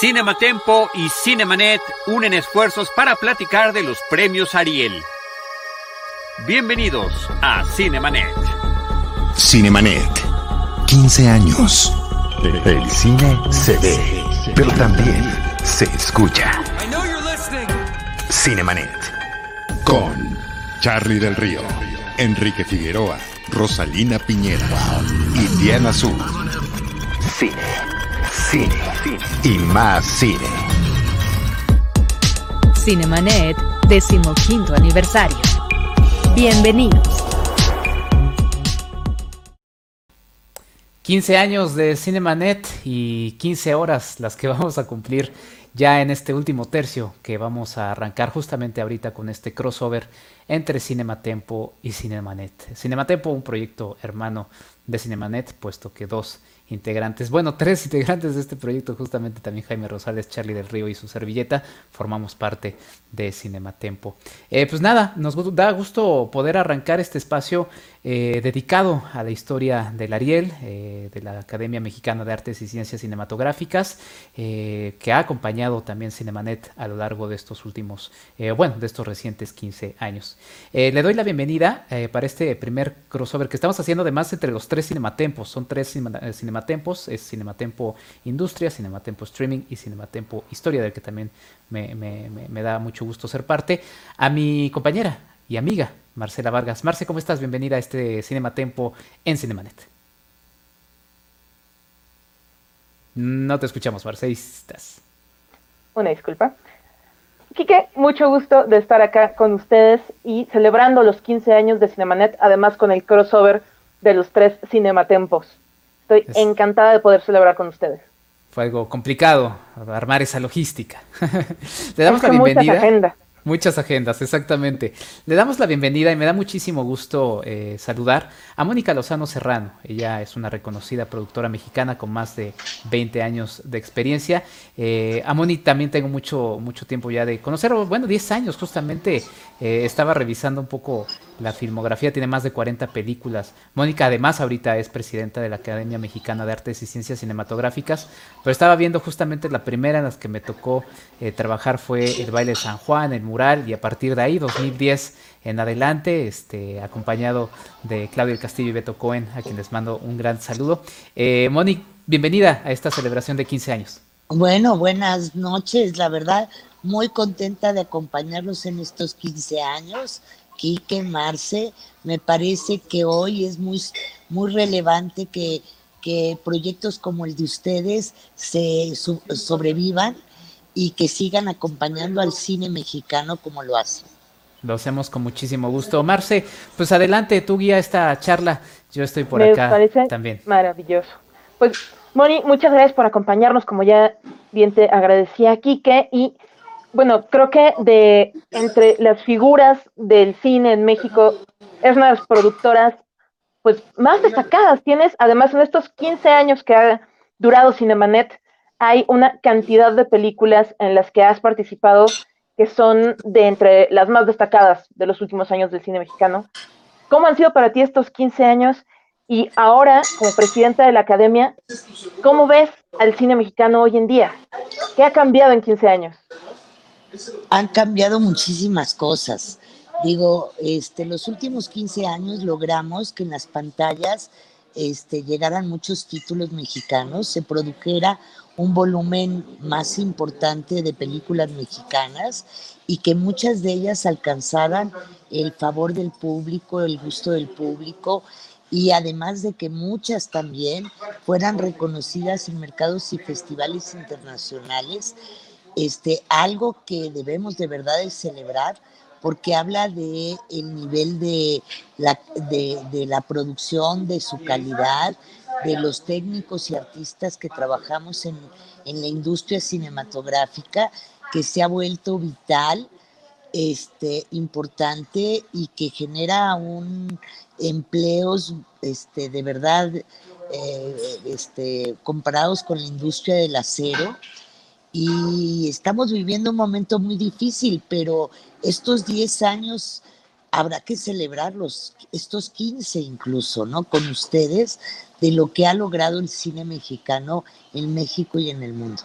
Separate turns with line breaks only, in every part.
Cinematempo y Cinemanet unen esfuerzos para platicar de los premios Ariel. Bienvenidos a Cinemanet.
Cinemanet. 15 años. El cine se ve, pero también se escucha. Cinemanet. Con Charlie del Río, Enrique Figueroa, Rosalina Piñera y Diana Azul. Cine, cine, y más cine.
Cinemanet, decimoquinto aniversario. Bienvenidos.
15 años de Cinemanet y 15 horas las que vamos a cumplir ya en este último tercio que vamos a arrancar justamente ahorita con este crossover entre Cinematempo y Cinemanet. Cinematempo, un proyecto hermano de Cinemanet, puesto que dos integrantes, bueno, tres integrantes de este proyecto, justamente también Jaime Rosales, Charlie del Río y su servilleta, formamos parte de Cinematempo. Eh, pues nada, nos da gusto poder arrancar este espacio eh, dedicado a la historia del Ariel, eh, de la Academia Mexicana de Artes y Ciencias Cinematográficas, que ha acompañado también Cinemanet a lo largo de estos últimos, bueno, de estos recientes 15 años. le doy la bienvenida para este primer crossover que estamos haciendo además entre los tres Cinematempos, son tres Cinematempos, es Cinematempo Industria, Cinematempo Streaming y Cinematempo Historia, del que también me, me da mucho gusto ser parte, a mi compañera y amiga Marcela Vargas. Marce, ¿cómo estás? Bienvenida a este Cinema Tempo en Cinemanet. No te escuchamos, Marce, estás.
Una disculpa. Quique, mucho gusto de estar acá con ustedes y celebrando los 15 años de Cinemanet, además con el crossover de los tres Cinematempos. Estoy encantada de poder celebrar con ustedes.
Fue algo complicado armar esa logística. Le damos la bienvenida. Muchas agendas, exactamente. Le damos la bienvenida y me da muchísimo gusto eh, saludar a Mónica Lozano Serrano. Ella es una reconocida productora mexicana con más de 20 años de experiencia. Eh, a Mónica también tengo mucho, mucho tiempo ya de conocer, bueno, 10 años justamente. Eh, estaba revisando un poco la filmografía, tiene más de 40 películas. Mónica además ahorita es presidenta de la Academia Mexicana de Artes y Ciencias Cinematográficas, pero estaba viendo justamente la primera en las que me tocó trabajar fue El baile de San Juan, El mural y a partir de ahí, 2010 en adelante, este, acompañado de Claudio Castillo y Beto Cohen, a quien les mando un gran saludo. Eh, Moni, bienvenida a esta celebración de 15 años.
Bueno, buenas noches, la verdad, muy contenta de acompañarlos en estos 15 años. Quique, Marce, me parece que hoy es muy, muy relevante que, que proyectos como el de ustedes se sobrevivan y que sigan acompañando al cine mexicano como lo hacen.
Lo hacemos con muchísimo gusto. Marce, pues adelante, tú guía esta charla. Yo estoy por
Me
acá
parece
también.
Maravilloso. Pues, Moni, muchas gracias por acompañarnos, como ya bien te agradecía, Quique. Y bueno, creo que de entre las figuras del cine en México, es una de las productoras pues más destacadas. Tienes, además, en estos 15 años que ha durado Cinemanet, hay una cantidad de películas en las que has participado que son de entre las más destacadas de los últimos años del cine mexicano. ¿Cómo han sido para ti estos 15 años? Y ahora, como presidenta de la academia, ¿cómo ves al cine mexicano hoy en día? ¿Qué ha cambiado en 15 años?
Han cambiado muchísimas cosas. Digo, este, los últimos 15 años logramos que en las pantallas este, llegaran muchos títulos mexicanos, se produjera un volumen más importante de películas mexicanas y que muchas de ellas alcanzaran el favor del público, el gusto del público y además de que muchas también fueran reconocidas en mercados y festivales internacionales, este, algo que debemos de verdad celebrar porque habla de el nivel de la, de, de la producción, de su calidad, de los técnicos y artistas que trabajamos en, en la industria cinematográfica, que se ha vuelto vital, este, importante y que genera un empleos este, de verdad eh, este, comparados con la industria del acero. Y estamos viviendo un momento muy difícil, pero estos 10 años habrá que celebrarlos, estos 15 incluso, ¿no? Con ustedes, de lo que ha logrado el cine mexicano en México y en el mundo.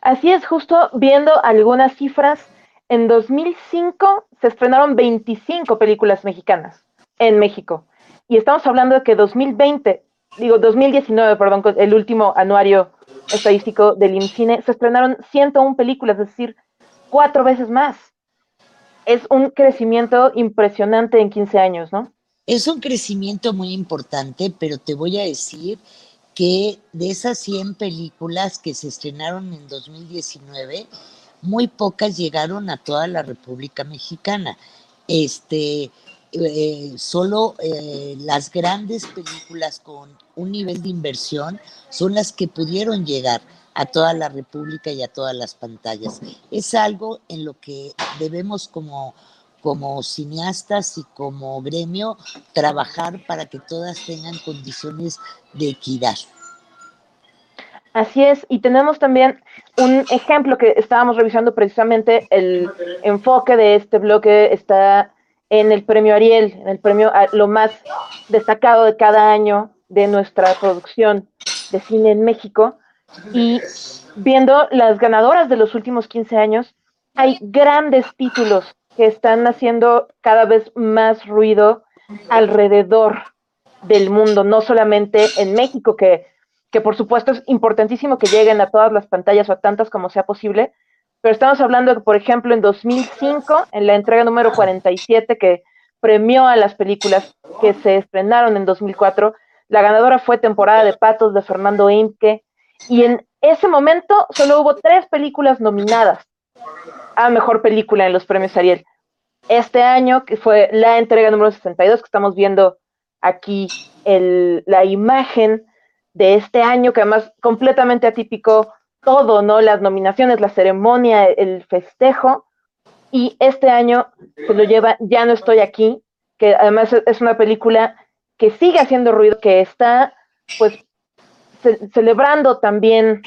Así es, justo viendo algunas cifras, en 2005 se estrenaron 25 películas mexicanas en México. Y estamos hablando de que 2020, digo 2019, perdón, el último anuario estadístico del IMCINE, se estrenaron 101 películas, es decir, cuatro veces más. Es un crecimiento impresionante en 15 años, ¿no?
Es un crecimiento muy importante, pero te voy a decir que de esas 100 películas que se estrenaron en 2019, muy pocas llegaron a toda la República Mexicana. Este, eh, solo eh, las grandes películas con un nivel de inversión son las que pudieron llegar a toda la República y a todas las pantallas. Es algo en lo que debemos como, como cineastas y como gremio trabajar para que todas tengan condiciones de equidad.
Así es, y tenemos también un ejemplo que estábamos revisando precisamente, el enfoque de este bloque está en el premio Ariel, en el premio lo más destacado de cada año de nuestra producción de cine en México. Y viendo las ganadoras de los últimos 15 años, hay grandes títulos que están haciendo cada vez más ruido alrededor del mundo, no solamente en México, que que por supuesto es importantísimo que lleguen a todas las pantallas o a tantas como sea posible, pero estamos hablando de por ejemplo, en 2005, en la entrega número 47 que premió a las películas que se estrenaron en 2004, la ganadora fue Temporada de Patos de Fernando Imke, y en ese momento solo hubo tres películas nominadas a Mejor Película en los premios Ariel. Este año, que fue la entrega número 62, que estamos viendo aquí el, la imagen de este año, que además completamente atípico todo, ¿no? Las nominaciones, la ceremonia, el festejo. Y este año se lo lleva Ya no estoy aquí, que además es una película que sigue haciendo ruido, que está pues celebrando también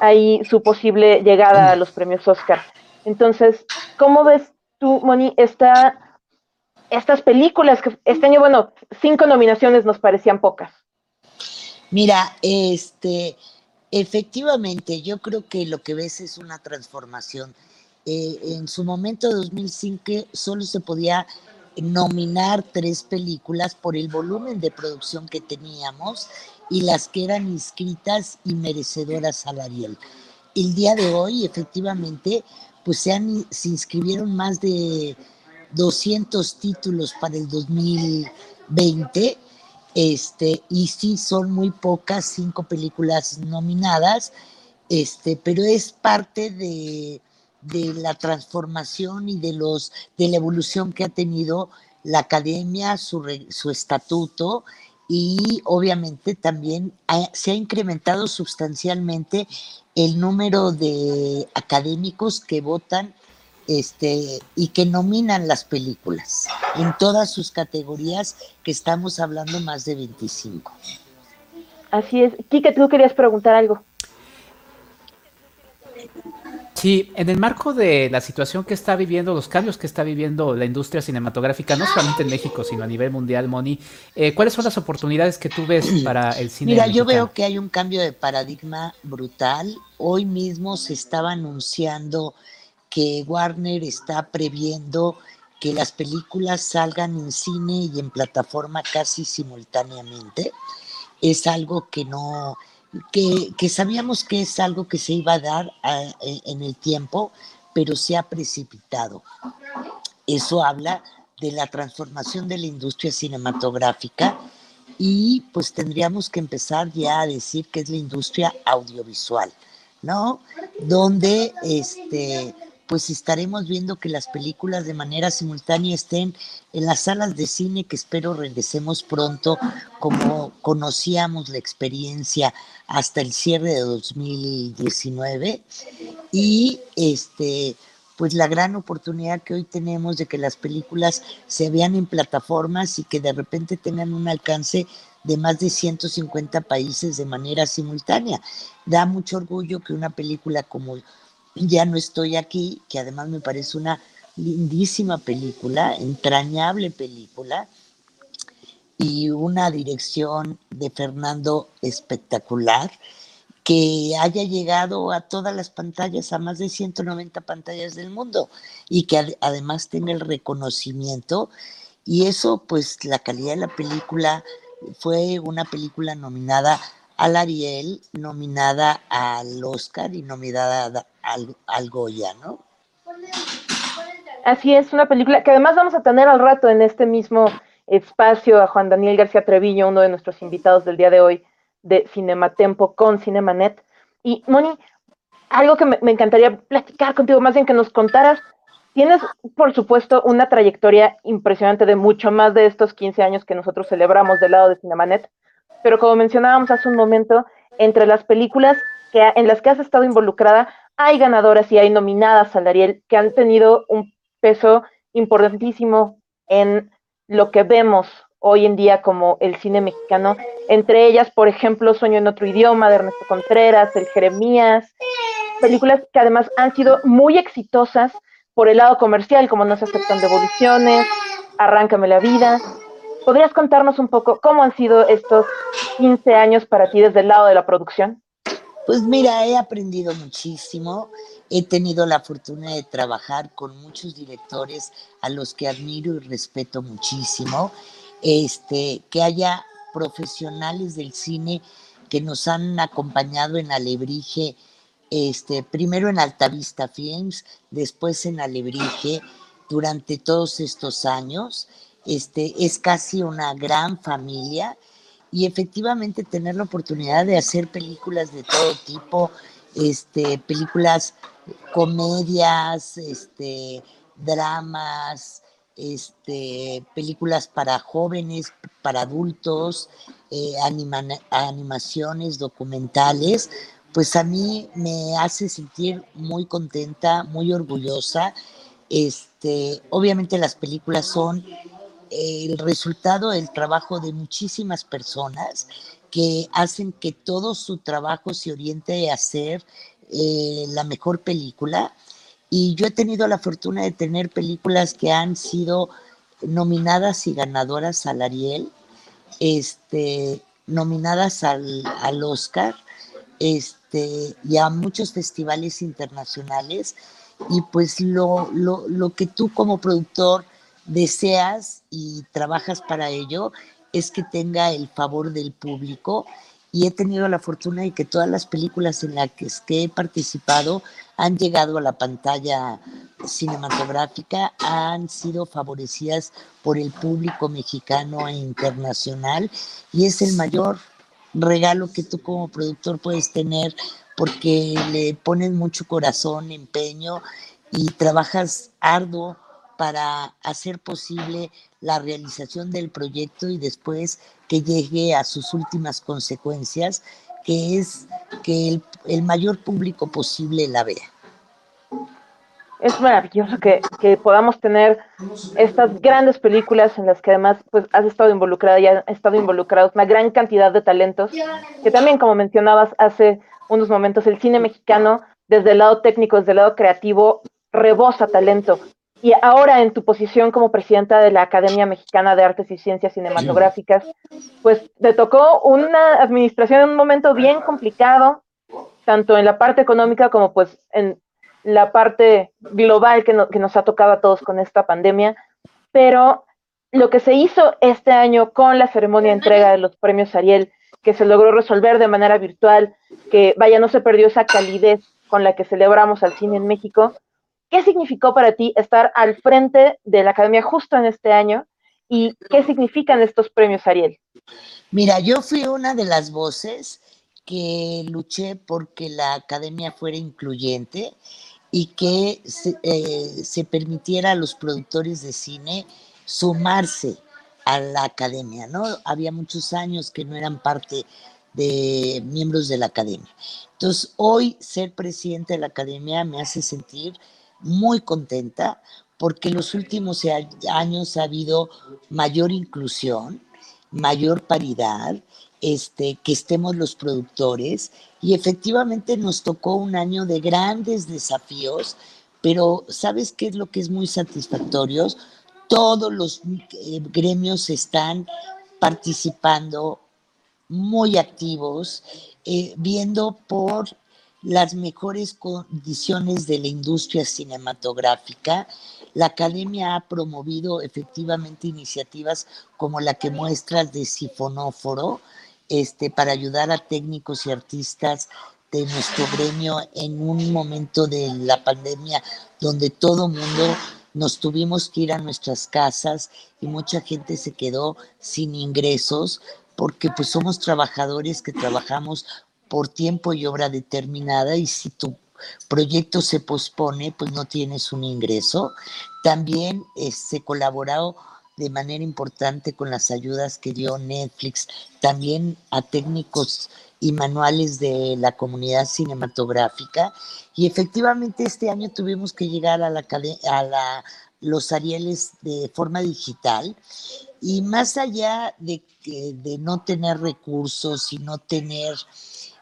ahí su posible llegada a los premios Oscar. Entonces, ¿cómo ves tú, Moni, esta, estas películas que este año, bueno, cinco nominaciones nos parecían pocas?
Mira, este, efectivamente, yo creo que lo que ves es una transformación. Eh, en su momento, 2005, solo se podía nominar tres películas por el volumen de producción que teníamos y las que eran inscritas y merecedoras salarial. El día de hoy, efectivamente, pues se, han, se inscribieron más de 200 títulos para el 2020 este, y sí son muy pocas, cinco películas nominadas, este, pero es parte de, la transformación y de, los, de la evolución que ha tenido la academia, su, su estatuto, y obviamente también se ha incrementado sustancialmente el número de académicos que votan este, y que nominan las películas en todas sus categorías, que estamos hablando más de 25.
Así es. Kike, tú querías preguntar algo.
Sí, en el marco de la situación que está viviendo, los cambios que está viviendo la industria cinematográfica, no solamente en México, sino a nivel mundial, Moni, eh, ¿cuáles son las oportunidades que tú ves para el cine?
Mira, yo veo que hay un cambio de paradigma brutal. Hoy mismo se estaba anunciando que Warner está previendo que las películas salgan en cine y en plataforma casi simultáneamente. Es algo que no, que, sabíamos que es algo que se iba a dar en el tiempo, pero se ha precipitado. Eso habla de la transformación de la industria cinematográfica y pues tendríamos que empezar ya a decir que es la industria audiovisual, ¿no? Donde este pues estaremos viendo que las películas de manera simultánea estén en las salas de cine que espero regresemos pronto como conocíamos la experiencia hasta el cierre de 2019 y este pues la gran oportunidad que hoy tenemos de que las películas se vean en plataformas y que de repente tengan un alcance de más de 150 países de manera simultánea. Da mucho orgullo que una película como ya no estoy aquí, que además me parece una lindísima película, entrañable película, y una dirección de Fernando espectacular, que haya llegado a todas las pantallas, a más de 190 pantallas del mundo y que además tenga el reconocimiento. Y eso, pues la calidad de la película fue una película nominada al Ariel, nominada al Oscar y nominada al, al Goya, ¿no?
Así es, una película que además vamos a tener al rato en este mismo espacio a Juan Daniel García Treviño, uno de nuestros invitados del día de hoy de Cinematempo con Cinemanet. Y Moni, algo que me, encantaría platicar contigo, más bien que nos contaras, tienes por supuesto una trayectoria impresionante de mucho más de estos 15 años que nosotros celebramos del lado de Cinemanet, pero como mencionábamos hace un momento, entre las películas que, en las que has estado involucrada, hay ganadoras y hay nominadas al Ariel que han tenido un peso importantísimo en lo que vemos hoy en día como el cine mexicano. Entre ellas, por ejemplo, Sueño en otro idioma de Ernesto Contreras, El Jeremías, películas que además han sido muy exitosas por el lado comercial, como No se aceptan devoluciones, Arráncame la vida. ¿Podrías contarnos un poco cómo han sido estos 15 años para ti desde el lado de la producción?
Pues mira, he aprendido muchísimo. He tenido la fortuna de trabajar con muchos directores a los que admiro y respeto muchísimo. Este, que haya profesionales del cine que nos han acompañado en Alebrije, este, primero en Altavista Films, después en Alebrije, durante todos estos años. Este, es casi una gran familia y efectivamente tener la oportunidad de hacer películas de todo tipo, este, películas, comedias, este, dramas, este, películas para jóvenes, para adultos, eh, animaciones, documentales, pues a mí me hace sentir muy contenta, muy orgullosa. Este, obviamente las películas son el resultado del trabajo de muchísimas personas que hacen que todo su trabajo se oriente a hacer eh, la mejor película. Y yo he tenido la fortuna de tener películas que han sido nominadas y ganadoras al Ariel, este, nominadas al, al Oscar este, y a muchos festivales internacionales. Y pues lo, lo, lo que tú como productor deseas y trabajas para ello es que tenga el favor del público. Y he tenido la fortuna de que todas las películas en las que he participado han llegado a la pantalla cinematográfica, han sido favorecidas por el público mexicano e internacional. Y es el mayor regalo que tú como productor puedes tener porque le pones mucho corazón, empeño y trabajas arduo para hacer posible la realización del proyecto y después que llegue a sus últimas consecuencias, que es que el, mayor público posible la vea.
Es maravilloso que, podamos tener estas grandes películas en las que además pues has estado involucrada y han estado involucrados una gran cantidad de talentos, que también como mencionabas hace unos momentos, el cine mexicano desde el lado técnico, desde el lado creativo, rebosa talento y ahora en tu posición como presidenta de la Academia Mexicana de Artes y Ciencias Cinematográficas, pues te tocó una administración en un momento bien complicado, tanto en la parte económica como pues en la parte global que, que nos ha tocado a todos con esta pandemia, pero lo que se hizo este año con la ceremonia de entrega de los premios Ariel, que se logró resolver de manera virtual, que vaya, no se perdió esa calidez con la que celebramos al cine en México, ¿Qué significó para ti estar al frente de la academia justo en este año? ¿Y qué significan estos premios Ariel?
Mira, yo fui una de las voces que luché porque la academia fuera incluyente y que se, eh, permitiera a los productores de cine sumarse a la academia, ¿no? Había muchos años que no eran parte de miembros de la academia. Entonces, hoy ser presidente de la academia me hace sentir muy contenta porque en los últimos años ha habido mayor inclusión, mayor paridad, este, que estemos los productores y efectivamente nos tocó un año de grandes desafíos, pero ¿sabes qué es lo que es muy satisfactorio? Todos los eh, gremios están participando muy activos, eh, viendo por las mejores condiciones de la industria cinematográfica. La academia ha promovido efectivamente iniciativas como la que muestras de Sifonóforo, este, para ayudar a técnicos y artistas de nuestro gremio en un momento de la pandemia donde todo mundo nos tuvimos que ir a nuestras casas y mucha gente se quedó sin ingresos porque pues somos trabajadores que trabajamos por tiempo y obra determinada y si tu proyecto se pospone pues no tienes un ingreso. También eh, se colaboró de manera importante con las ayudas que dio Netflix, también a técnicos y manuales de la comunidad cinematográfica. Y efectivamente este año tuvimos que llegar a, la, a la, los Arieles de forma digital. Y más allá de, de no tener recursos y no tener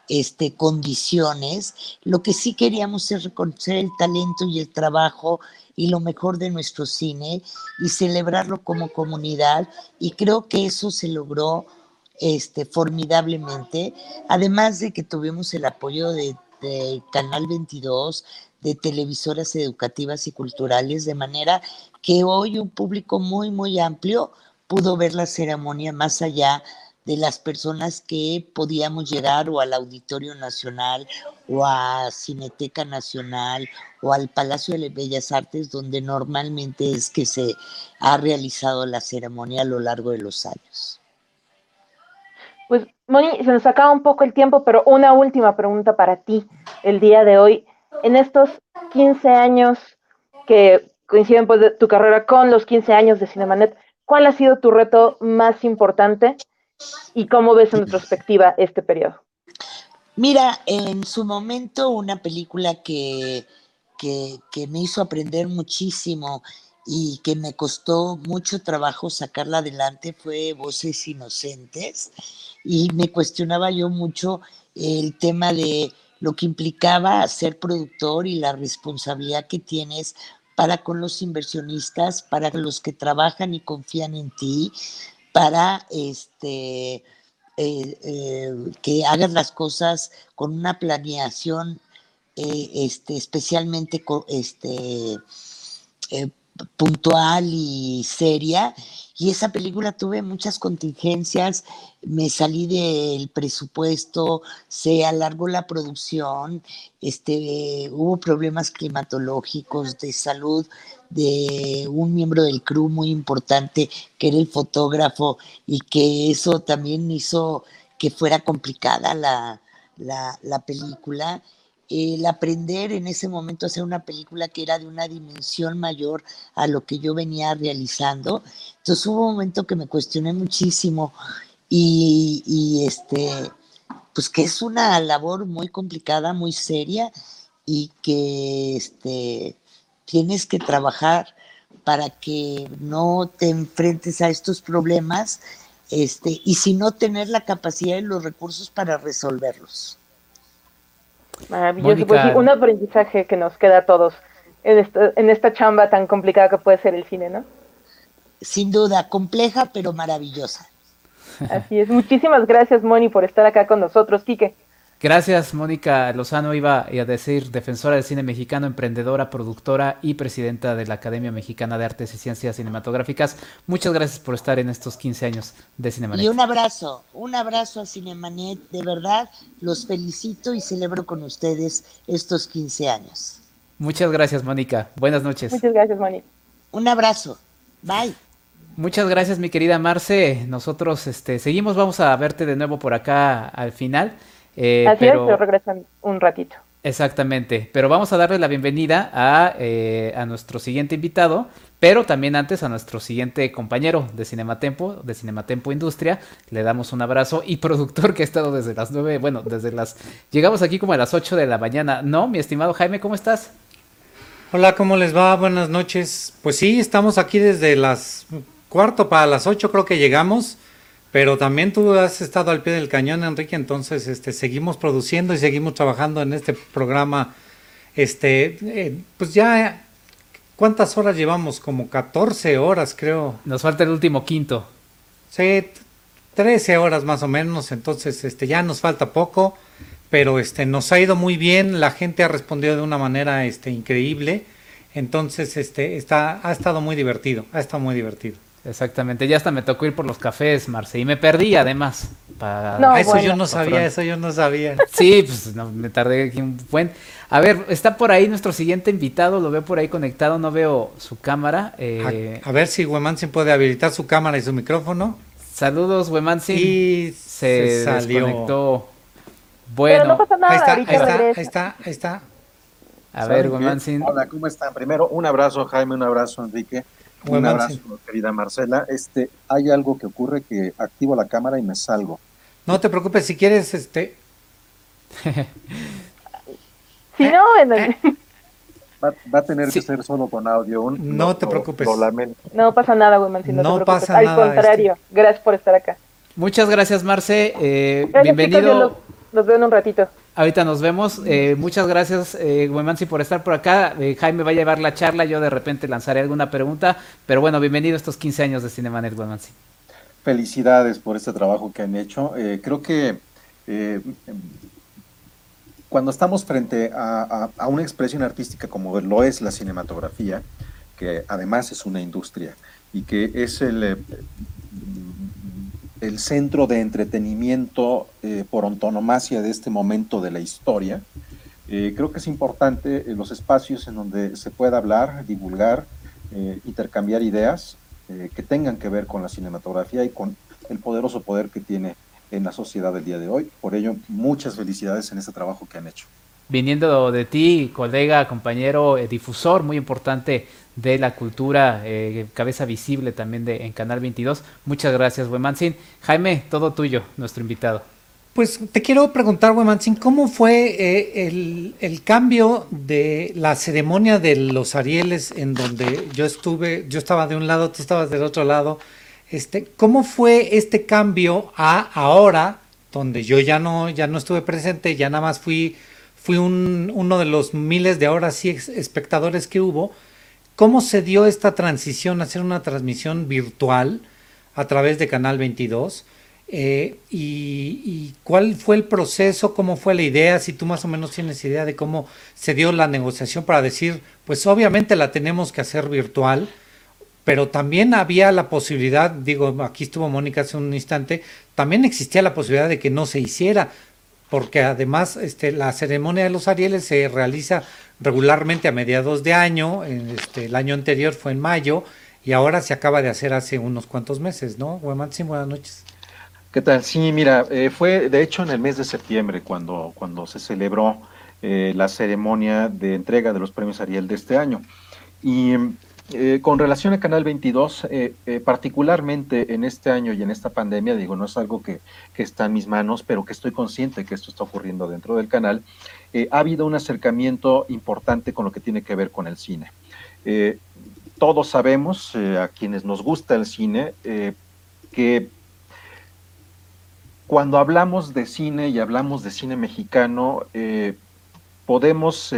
este, condiciones, lo que sí queríamos es reconocer el talento y el trabajo y lo mejor de nuestro cine y celebrarlo como comunidad y creo que eso se logró este, formidablemente, además de que tuvimos el apoyo de, Canal 22, de televisoras educativas y culturales, de manera que hoy un público muy, muy amplio pudo ver la ceremonia más allá de las personas que podíamos llegar o al Auditorio Nacional o a Cineteca Nacional o al Palacio de Bellas Artes, donde normalmente es que se ha realizado la ceremonia a lo largo de los años.
Pues, Moni, se nos acaba un poco el tiempo, pero una última pregunta para ti el día de hoy. En estos 15 años que coinciden pues, de tu carrera con los 15 años de Cinemanet, ¿cuál ha sido tu reto más importante y cómo ves en retrospectiva este periodo?
Mira, en su momento una película que, que, me hizo aprender muchísimo y que me costó mucho trabajo sacarla adelante fue Voces Inocentes y me cuestionaba yo mucho el tema de lo que implicaba ser productor y la responsabilidad que tienes para con los inversionistas, para los que trabajan y confían en ti, para este, eh, eh, que hagas las cosas con una planeación eh, este, especialmente este, puntual y seria. Y esa película tuve muchas contingencias, me salí del presupuesto, se alargó la producción, este, hubo problemas climatológicos, de salud, de un miembro del crew muy importante que era el fotógrafo y que eso también hizo que fuera complicada la, la, película. El aprender en ese momento a hacer una película que era de una dimensión mayor a lo que yo venía realizando. Entonces hubo un momento que me cuestioné muchísimo y, y este, pues que es una labor muy complicada, muy seria y que este, tienes que trabajar para que no te enfrentes a estos problemas este, y si no tener la capacidad y los recursos para resolverlos.
Maravilloso, pues un aprendizaje que nos queda a todos en esta, en esta chamba tan complicada que puede ser el cine, ¿no?
Sin duda, compleja pero maravillosa.
Así es, muchísimas gracias Moni por estar acá con nosotros, Quique.
Gracias, Mónica Lozano. Iba a decir defensora del cine mexicano, emprendedora, productora y presidenta de la Academia Mexicana de Artes y Ciencias Cinematográficas. Muchas gracias por estar en estos 15 años de Cinemanet.
Y un abrazo, un abrazo a Cinemanet. De verdad, los felicito y celebro con ustedes estos 15 años.
Muchas gracias, Mónica. Buenas noches.
Muchas gracias, Mónica.
Un abrazo. Bye.
Muchas gracias, mi querida Marce. Nosotros este, seguimos, vamos a verte de nuevo por acá al final.
Eh, Así pero... es, regresan un ratito.
Exactamente, pero vamos a darle la bienvenida a, eh, a, nuestro siguiente invitado, pero también antes a nuestro siguiente compañero de Cinematempo, de Cinematempo Industria, le damos un abrazo y productor que ha estado desde las nueve, bueno, desde las, llegamos aquí como a las ocho de la mañana, ¿no? Mi estimado Jaime, ¿cómo estás?
Hola, ¿cómo les va? Buenas noches. Pues sí, estamos aquí desde las cuarto para las ocho creo que llegamos. Pero también tú has estado al pie del cañón, Enrique, entonces este, seguimos produciendo y seguimos trabajando en este programa. Este, eh, pues ya, ¿cuántas horas llevamos? Como 14 horas, creo.
Nos falta el último quinto.
Sí, 13 horas más o menos, entonces este, ya nos falta poco, pero este, nos ha ido muy bien, la gente ha respondido de una manera este, increíble, entonces este, está, ha estado muy divertido, ha estado muy divertido.
Exactamente, ya hasta me tocó ir por los cafés, Marce, y me perdí además.
Para... eso yo no sabía, eso yo no sabía.
Sí, pues me tardé aquí un buen. A ver, está por ahí nuestro siguiente invitado, lo veo por ahí conectado, no veo su cámara.
Eh... A, ver si Wemansin puede habilitar su cámara y su micrófono.
Saludos, Wemansin.
Y
se, salió. desconectó.
Bueno, no pasa nada,
ahí está, ahí está, ahí está, ahí está.
A ver, Wemansin.
Hola, ¿cómo están? Primero, un abrazo, Jaime, un abrazo, Enrique. Un abrazo, querida Marcela. Este, hay algo que ocurre que activo la cámara y me salgo.
No te preocupes, si quieres, este.
si no,
va, va, a tener que ser solo con audio.
no te preocupes.
no pasa nada, güey,
no, no pasa
Al contrario, este. gracias por estar acá.
Muchas gracias, Marce. Eh, bienvenido.
nos veo en un ratito.
Ahorita nos vemos. Eh, muchas gracias, eh, por estar por acá. Eh, Jaime va a llevar la charla. Yo de repente lanzaré alguna pregunta. Pero bueno, bienvenido a estos 15 años de Cinemanet, Wemansi.
Felicidades por este trabajo que han hecho. Eh, creo que cuando estamos frente a, una expresión artística como lo es la cinematografía, que además es una industria y que es el el centro de entretenimiento eh, por antonomasia de este momento de la historia. Eh, creo que es importante los espacios en donde se pueda hablar, divulgar, eh, intercambiar ideas que tengan que ver con la cinematografía y con el poderoso poder que tiene en la sociedad del día de hoy. Por ello, muchas felicidades en este trabajo que han hecho.
Viniendo de ti, colega, compañero, difusor muy importante de la cultura, eh, cabeza visible también de, en Canal 22. Muchas gracias, Wemansin. Jaime, todo tuyo, nuestro invitado.
Pues te quiero preguntar, Wemansin, ¿cómo fue eh, el, el, cambio de la ceremonia de los Arieles en donde yo estuve, yo estaba de un lado, tú estabas del otro lado? Este, ¿Cómo fue este cambio a ahora, donde yo ya no, ya no estuve presente, ya nada más fui, fui un, uno de los miles de ahora sí espectadores que hubo? ¿Cómo se dio esta transición a hacer una transmisión virtual a través de Canal 22? Eh, y, cuál fue el proceso? ¿Cómo fue la idea? Si tú más o menos tienes idea de cómo se dio la negociación para decir, pues obviamente la tenemos que hacer virtual, pero también había la posibilidad, digo, aquí estuvo Mónica hace un instante, también existía la posibilidad de que no se hiciera, porque además este, la ceremonia de los Arieles se realiza regularmente a mediados de año, este, el año anterior fue en mayo y ahora se acaba de hacer hace unos cuantos meses, ¿no? sí, buenas noches.
¿Qué tal? Sí, mira, eh, fue de hecho en el mes de septiembre cuando, cuando se celebró eh, la ceremonia de entrega de los premios Ariel de este año. Y eh, con relación a Canal 22, particularmente en este año y en esta pandemia, digo, no es algo que, está en mis manos, pero que estoy consciente que esto está ocurriendo dentro del canal, eh, ha habido un acercamiento importante con lo que tiene que ver con el cine. Eh, todos sabemos, eh, a quienes nos gusta el cine, que cuando hablamos de cine y hablamos de cine mexicano, podemos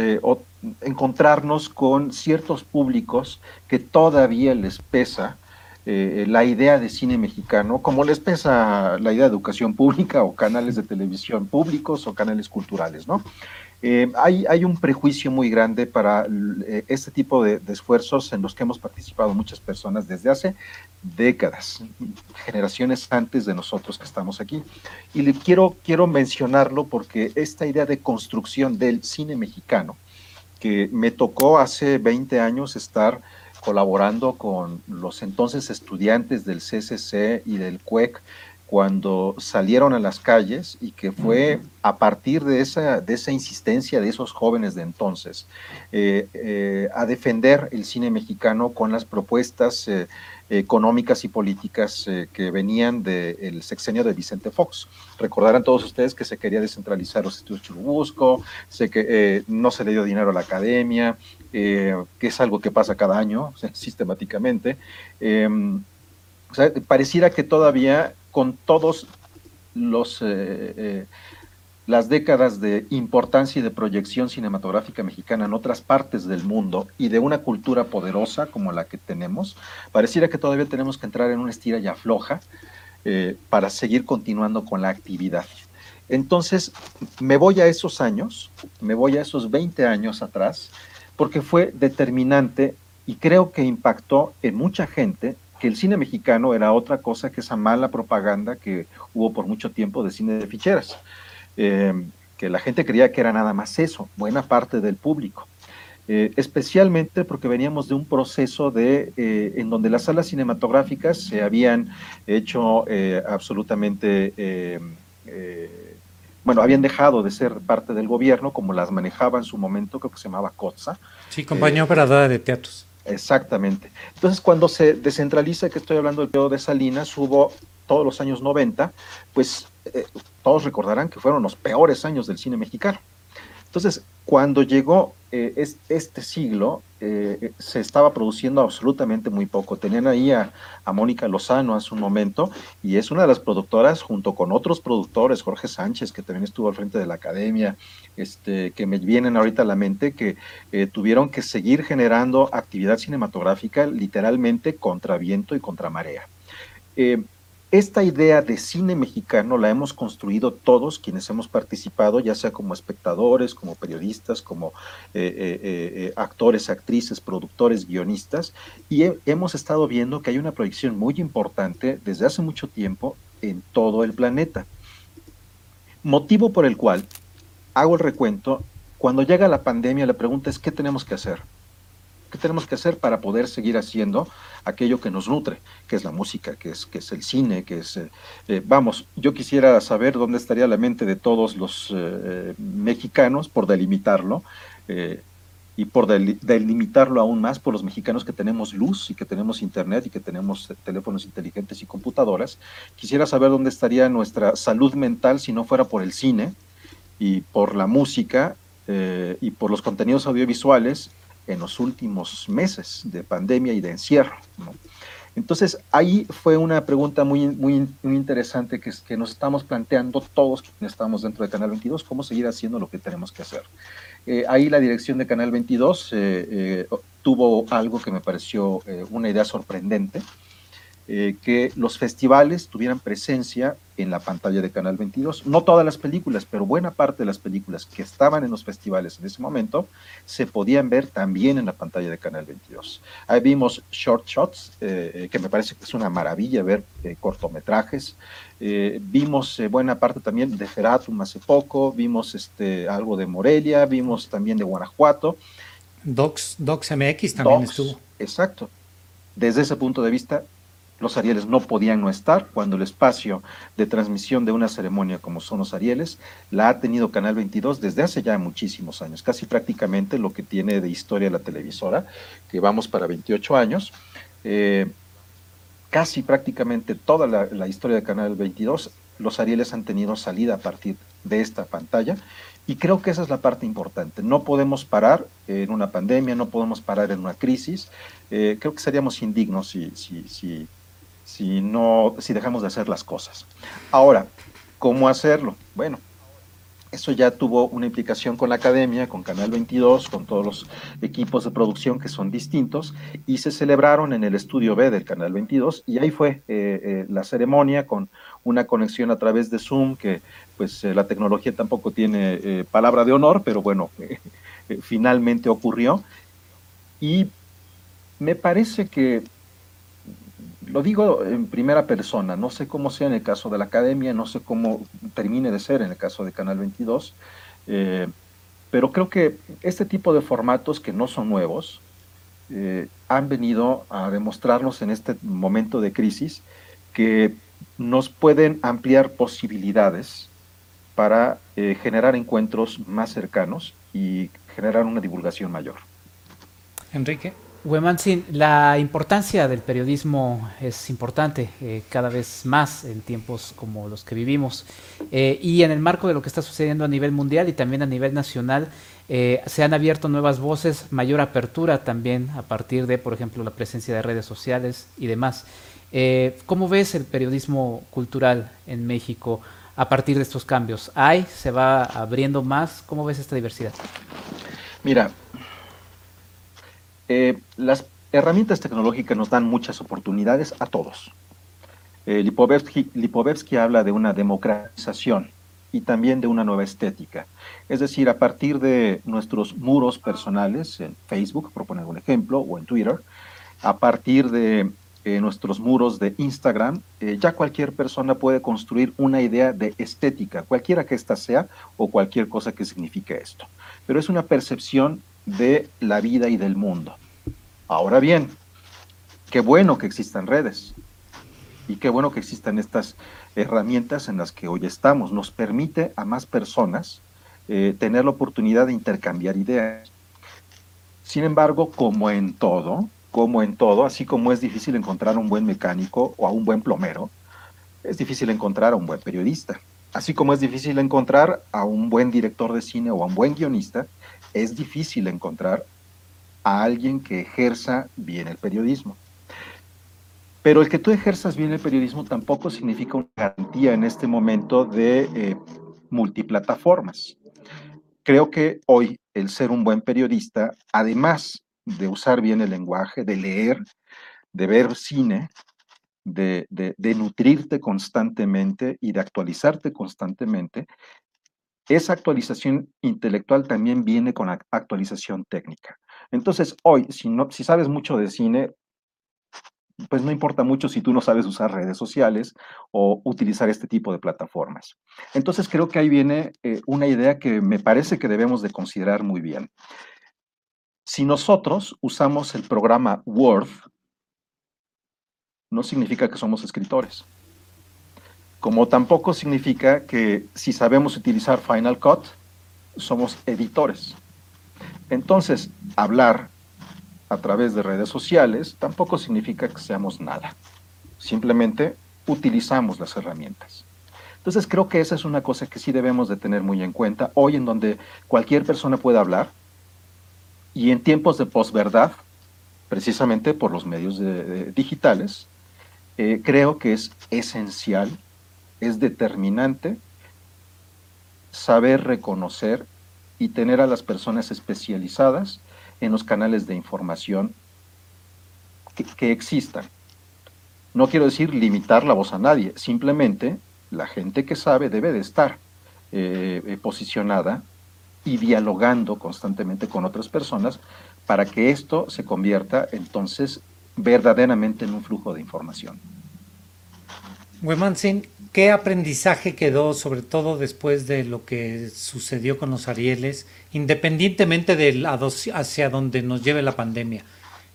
encontrarnos con ciertos públicos que todavía les pesa la idea de cine mexicano, como les pesa la idea de educación pública o canales de televisión públicos o canales culturales, ¿no? Eh, hay, hay, un prejuicio muy grande para eh, este tipo de, esfuerzos en los que hemos participado muchas personas desde hace décadas, generaciones antes de nosotros que estamos aquí. Y quiero, quiero mencionarlo porque esta idea de construcción del cine mexicano, que me tocó hace 20 años estar colaborando con los entonces estudiantes del CCC y del CUEC cuando salieron a las calles y que fue a partir de esa, de esa insistencia de esos jóvenes de entonces eh, eh, a defender el cine mexicano con las propuestas eh, económicas y políticas que venían del sexenio de Vicente Fox. Recordarán todos ustedes que se quería descentralizar los estudios Churubusco, que no se le dio dinero a la academia, que es algo que pasa cada año sistemáticamente. pareciera que todavía con todos los eh, eh, las décadas de importancia y de proyección cinematográfica mexicana en otras partes del mundo y de una cultura poderosa como la que tenemos, pareciera que todavía tenemos que entrar en una estira y afloja eh, para seguir continuando con la actividad. Entonces, me voy a esos años, me voy a esos 20 años atrás, porque fue determinante y creo que impactó en mucha gente que el cine mexicano era otra cosa que esa mala propaganda que hubo por mucho tiempo de cine de ficheras, eh, que la gente creía que era nada más eso, buena parte del público. Eh, especialmente porque veníamos de un proceso de, eh, en donde las salas cinematográficas se habían hecho eh, absolutamente, bueno, habían dejado de ser parte del gobierno como las manejaba en su momento, creo que se llamaba COTSA.
Sí, compañía operadora de teatros.
Exactamente. Entonces, cuando se descentraliza, que estoy hablando del periodo de Salinas, hubo todos los años 90, pues todos recordarán que fueron los peores años del cine mexicano. Entonces, cuando llegó eh, este siglo, eh, se estaba produciendo absolutamente muy poco. Tenían ahí a, Mónica Lozano hace un momento, y es una de las productoras, junto con otros productores, Jorge Sánchez, que también estuvo al frente de la academia, este, que me vienen ahorita a la mente, que eh, tuvieron que seguir generando actividad cinematográfica literalmente contra viento y contra marea esta idea de cine mexicano la hemos construido todos quienes hemos participado, ya sea como espectadores, como periodistas, como eh, eh, eh, actores, actrices, productores, guionistas, y hemos estado viendo que hay una proyección muy importante desde hace mucho tiempo en todo el planeta. Motivo por el cual hago el recuento, cuando llega la pandemia la pregunta es, ¿qué tenemos que hacer? ¿Qué tenemos que hacer para poder seguir haciendo aquello que nos nutre, que es la música, que es, que es el cine, que es... Eh, eh, vamos, yo quisiera saber dónde estaría la mente de todos los eh, mexicanos por delimitarlo y por delimitarlo aún más por los mexicanos que tenemos luz y que tenemos internet y que tenemos teléfonos inteligentes y computadoras. Quisiera saber dónde estaría nuestra salud mental si no fuera por el cine y por la música y por los contenidos audiovisuales en los últimos meses de pandemia y de encierro. Entonces, ahí fue una pregunta muy, muy, muy interesante que, que, nos estamos planteando todos quienes estamos dentro de Canal 22, cómo seguir haciendo lo que tenemos que hacer. Eh, ahí la dirección de Canal 22 eh, eh, tuvo algo que me pareció una idea sorprendente, que los festivales tuvieran presencia en la pantalla de Canal 22. No todas las películas, pero buena parte de las películas que estaban en los festivales en ese momento se podían ver también en la pantalla de Canal 22. Ahí vimos short shots, eh, eh, que me parece que es una maravilla ver eh, cortometrajes. vimos buena parte también de Feratum hace poco, vimos este, algo de Morelia, vimos también de Guanajuato.
Docs, Docs MX también estuvo.
Exacto. Desde ese punto de vista, los Arieles no podían no estar cuando el espacio de transmisión de una ceremonia como son los Arieles la ha tenido Canal 22 desde hace ya muchísimos años, casi prácticamente lo que tiene de historia la televisora, que vamos para 28 años. Eh, casi prácticamente toda la, historia de Canal 22, los Arieles han tenido salida a partir de esta pantalla y creo que esa es la parte importante. No podemos parar en una pandemia, no podemos parar en una crisis. Eh, creo que seríamos indignos si si no, si dejamos de hacer las cosas. Ahora, ¿cómo hacerlo? Bueno, eso ya tuvo una implicación con la academia, con Canal 22, con todos los equipos de producción que son distintos, y se celebraron en el estudio B del Canal 22, y ahí fue eh, eh, la ceremonia con una conexión a través de Zoom, que pues eh, la tecnología tampoco tiene palabra de honor, pero bueno, finalmente ocurrió. Y me parece que lo digo en primera persona, no sé cómo sea en el caso de la academia, no sé cómo termine de ser en el caso de Canal 22, eh, pero creo que este tipo de formatos que no son nuevos eh, han venido a demostrarnos en este momento de crisis que nos pueden ampliar posibilidades para eh, generar encuentros más cercanos y generar una divulgación mayor.
Enrique. Wemansin, la importancia del periodismo es importante eh, cada vez más en tiempos como los que vivimos eh, y en el marco de lo que está sucediendo a nivel mundial y también a nivel nacional eh, se han abierto nuevas voces, mayor apertura también a partir de, por ejemplo, la presencia de redes sociales y demás. ¿Cómo ves el periodismo cultural en México a partir de estos cambios? ¿Hay? ¿Se va abriendo más? ¿Cómo ves esta diversidad?
Mira, eh, las herramientas tecnológicas nos dan muchas oportunidades a todos. Eh, Lipovetsky, habla de una democratización y también de una nueva estética. Es decir, a partir de nuestros muros personales, en Facebook, por poner un ejemplo, o en Twitter, a partir de eh, nuestros muros de Instagram, eh, ya cualquier persona puede construir una idea de estética, cualquiera que ésta sea o cualquier cosa que signifique esto. Pero es una percepción de la vida y del mundo. Ahora bien, qué bueno que existan redes, y qué bueno que existan estas herramientas en las que hoy estamos. Nos permite a más personas eh, tener la oportunidad de intercambiar ideas. Sin embargo, como en todo, como en todo, así como es difícil encontrar un buen mecánico o a un buen plomero, es difícil encontrar a un buen periodista. Así como es difícil encontrar a un buen director de cine o a un buen guionista, es difícil encontrar a alguien que ejerza bien el periodismo. Pero el que tú ejerzas bien el periodismo tampoco significa una garantía en este momento de eh, multiplataformas. Creo que hoy el ser un buen periodista, además de usar bien el lenguaje, de leer, de ver cine, de, de, nutrirte constantemente y de actualizarte constantemente, esa actualización intelectual también viene con actualización técnica. Entonces, hoy, si, no, si sabes mucho de cine, pues no importa mucho si tú no sabes usar redes sociales o utilizar este tipo de plataformas. Entonces creo que ahí viene eh, una idea que me parece que debemos de considerar muy bien. Si nosotros usamos el programa Word, no significa que somos escritores. Como tampoco significa que si sabemos utilizar Final Cut, somos editores. Entonces, hablar a través de redes sociales tampoco significa que seamos nada. Simplemente utilizamos las herramientas. Entonces creo que esa es una cosa que sí debemos de tener muy en cuenta hoy en donde cualquier persona puede hablar y en tiempos de posverdad, precisamente por los medios digitales, eh, creo que es esencial, es determinante saber reconocer y tener a las personas especializadas en los canales de información que, existan. No quiero decir limitar la voz a nadie, simplemente la gente que sabe debe de estar eh, eh, posicionada y dialogando constantemente con otras personas para que esto se convierta entonces verdaderamente en un flujo de información.
Wemansin, ¿qué aprendizaje quedó, sobre todo después de lo que sucedió con los Arieles, independientemente de hacia donde nos lleve la pandemia?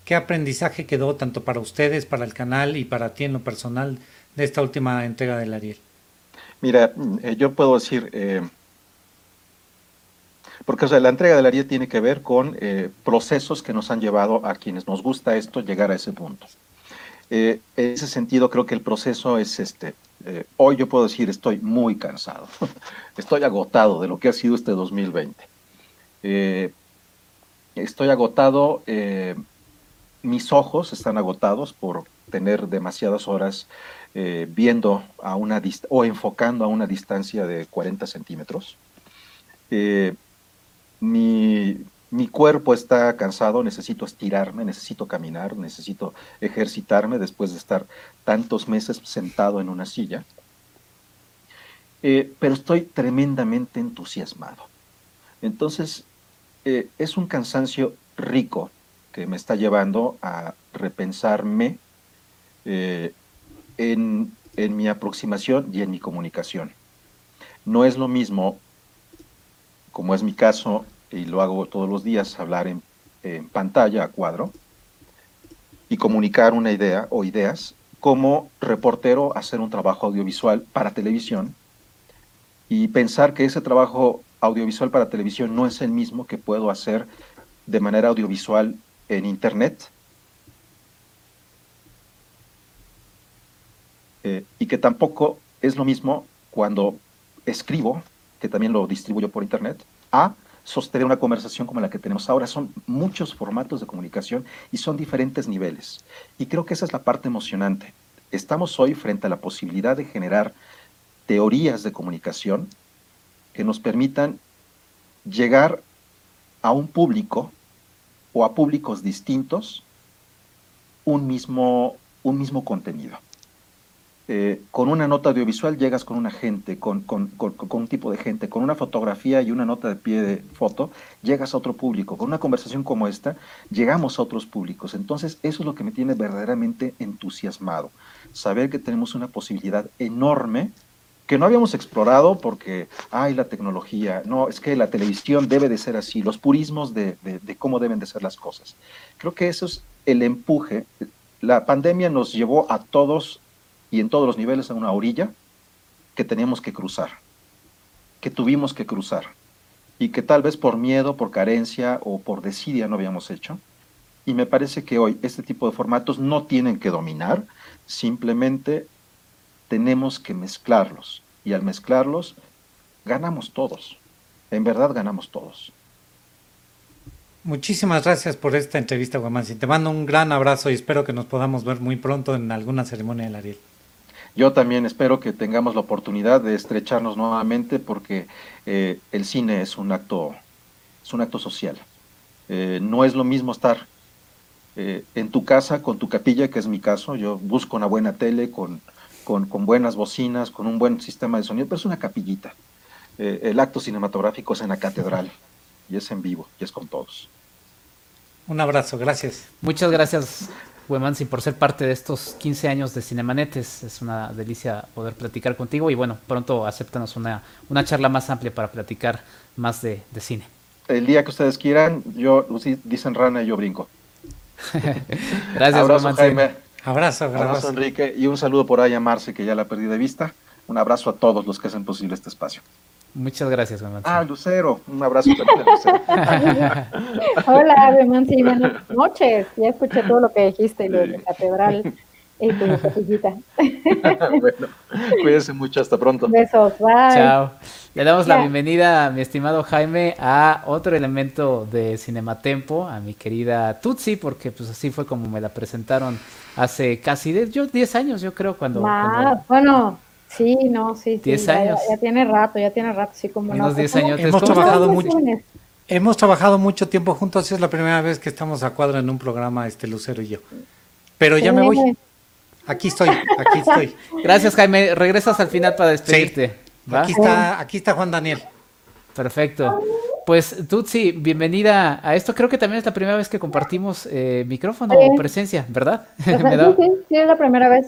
¿Qué aprendizaje quedó tanto para ustedes, para el canal y para ti en lo personal de esta última entrega del Ariel?
Mira, eh, yo puedo decir, eh, porque la entrega del Ariel tiene que ver con eh, procesos que nos han llevado a quienes nos gusta esto llegar a ese punto. Eh, en ese sentido, creo que el proceso es este. Eh, hoy yo puedo decir, estoy muy cansado, estoy agotado de lo que ha sido este 2020. Eh, estoy agotado, mis ojos están agotados por tener demasiadas horas viendo a una o enfocando a una distancia de 40 centímetros. mi, mi cuerpo está cansado, necesito estirarme, necesito caminar, necesito ejercitarme después de estar tantos meses sentado en una silla. Eh, pero estoy tremendamente entusiasmado. Entonces, eh, es un cansancio rico que me está llevando a repensarme eh, en, en mi aproximación y en mi comunicación. No es lo mismo, como es mi caso, y lo hago todos los días, hablar en, pantalla a cuadro y comunicar una idea o ideas, como reportero hacer un trabajo audiovisual para televisión y pensar que ese trabajo audiovisual para televisión no es el mismo que puedo hacer de manera audiovisual en Internet. Eh, y que tampoco es lo mismo cuando escribo, que también lo distribuyo por Internet, a sostener una conversación como la que tenemos ahora. Son muchos formatos de comunicación y son diferentes niveles. Y creo que esa es la parte emocionante. Estamos hoy frente a la posibilidad de generar teorías de comunicación que nos permitan llegar a un público o a públicos distintos un mismo, un mismo contenido. Eh, con una nota audiovisual llegas con una gente, con, un tipo de gente, con una fotografía y una nota de pie de foto, llegas a otro público. Con una conversación como esta, llegamos a otros públicos. Entonces, eso es lo que me tiene verdaderamente entusiasmado. Saber que tenemos una posibilidad enorme que no habíamos explorado porque, ay, la tecnología, no, es que la televisión debe de ser así, los purismos de, de cómo deben de ser las cosas. Creo que eso es el empuje. La pandemia nos llevó a todos y en todos los niveles a una orilla que teníamos que cruzar, que tuvimos que cruzar y que tal vez por miedo, por carencia o por desidia no habíamos hecho. Y me parece que hoy este tipo de formatos no tienen que dominar, simplemente tenemos que mezclarlos. Y al mezclarlos, ganamos todos. En verdad ganamos todos.
Muchísimas gracias por esta entrevista, Guamansi. Te mando un gran abrazo y espero que nos podamos ver muy pronto en alguna ceremonia del Ariel.
Yo también espero que tengamos la oportunidad de estrecharnos nuevamente porque eh, el cine es un acto, es un acto social. Eh, no es lo mismo estar eh, en tu casa con tu capilla, que es mi caso. Yo busco una buena tele con, con, con buenas bocinas, con un buen sistema de sonido, pero es una capillita. el acto cinematográfico es en la catedral y es en vivo y es con todos.
Un abrazo, gracias.
Muchas gracias, Wemansi, por ser parte de estos 15 años de Cinemanet. Es, una delicia poder platicar contigo y bueno, pronto acéptanos una, una charla más amplia para platicar más de, cine.
El día que ustedes quieran, yo dicen rana y yo brinco.
Gracias,
abrazo, Jaime.
Abrazo,
abrazo, Enrique. Y un saludo por ahí a Marce, que ya la perdí de vista. Un abrazo a todos los que hacen posible este espacio.
Muchas gracias, Wemansi.
Ah, Lucero, un abrazo también a Lucero.
Hola, Wemansi, buenas noches. Ya escuché todo lo que dijiste, lo de la catedral y tu capillita.
bueno, cuídense mucho, hasta pronto.
Besos, bye.
Chao. Le damos la bienvenida, mi estimado Jaime, a otro elemento de Cinematempo, a mi querida Tutsi, porque pues así fue como me la presentaron hace casi 10 años, yo creo, cuando...
Ah, bueno Sí, no, sí, sí.
10 años.
Ya, tiene rato, ya tiene rato, sí, como
Unos 10 años.
Hemos trabajado mucho. Hemos trabajado mucho tiempo juntos, es la primera vez que estamos a cuadro en un programa, este Lucero y yo. Pero ya me voy. Aquí estoy, aquí estoy.
Gracias, Jaime. Regresas al final para despedirte.
Aquí está, aquí está Juan Daniel.
Perfecto. Pues Tutsi, bienvenida a esto. Creo que también es la primera vez que compartimos eh, micrófono o presencia, ¿verdad?
sí, sí, es la primera vez.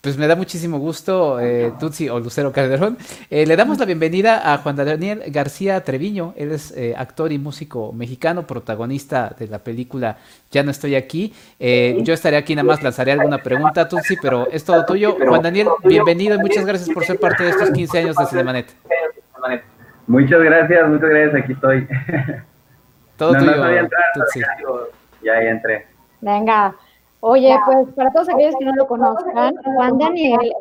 Pues me da muchísimo gusto, eh, Tutsi o Lucero Calderón. Eh, le damos la bienvenida a Juan Daniel García Treviño. Él es eh, actor y músico mexicano, protagonista de la película Ya no estoy aquí. yo estaré aquí, nada más lanzaré alguna pregunta, Tutsi, pero es todo tuyo. Juan Daniel, bienvenido y muchas gracias por ser parte de estos 15 años de Cinemanet.
Muchas gracias, muchas gracias, aquí estoy.
Todo tuyo, Tutsi.
Ya, ya entré.
Venga. Oye, pues para todos aquellos que no lo conozcan, Juan Daniel,